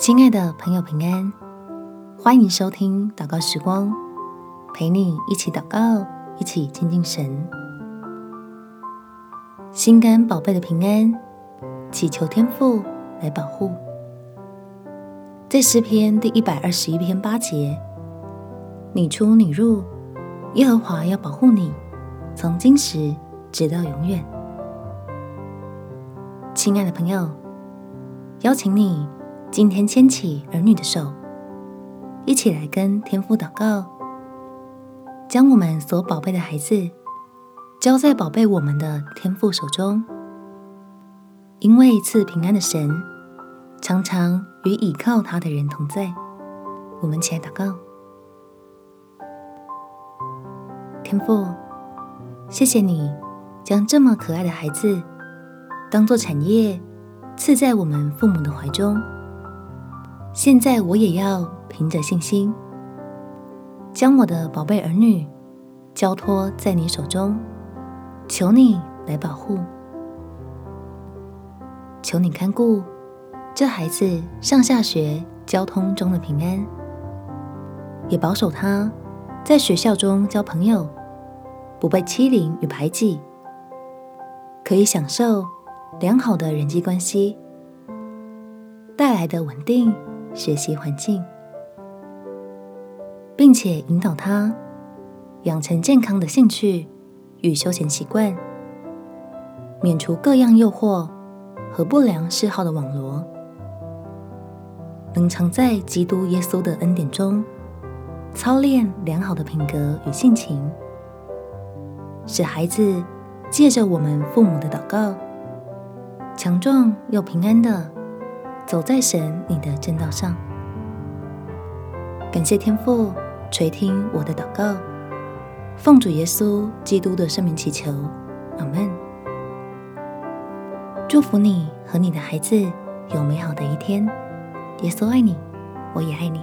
亲爱的朋友，平安！欢迎收听祷告时光，陪你一起祷告，一起亲近神。心肝宝贝的平安，祈求天父来保护。在诗篇第一百二十一篇八节，你出你入，耶和华要保护你，从今时直到永远。亲爱的朋友，邀请你今天牵起儿女的手，一起来跟天父祷告，将我们所宝贝的孩子交在宝贝我们的天父手中，因为赐平安的神常常与倚靠他的人同在。我们起来祷告，天父，谢谢你将这么可爱的孩子当做产业赐在我们父母的怀中。现在我也要凭着信心，将我的宝贝儿女交托在你手中，求你来保护，求你看顾。这孩子上下学交通中的平安，也保守他在学校中交朋友，不被欺凌与排挤，可以享受良好的人际关系带来的稳定学习环境，并且引导他养成健康的兴趣与休闲习惯，免除各样诱惑和不良嗜好的网罗。能常在基督耶稣的恩典中操练良好的品格与性情，使孩子借着我们父母的祷告，强壮又平安的走在神你的正道上。感谢天父垂听我的祷告，奉主耶稣基督的圣名祈求，阿门。祝福你和你的孩子有美好的一天。耶稣爱你，我也爱你。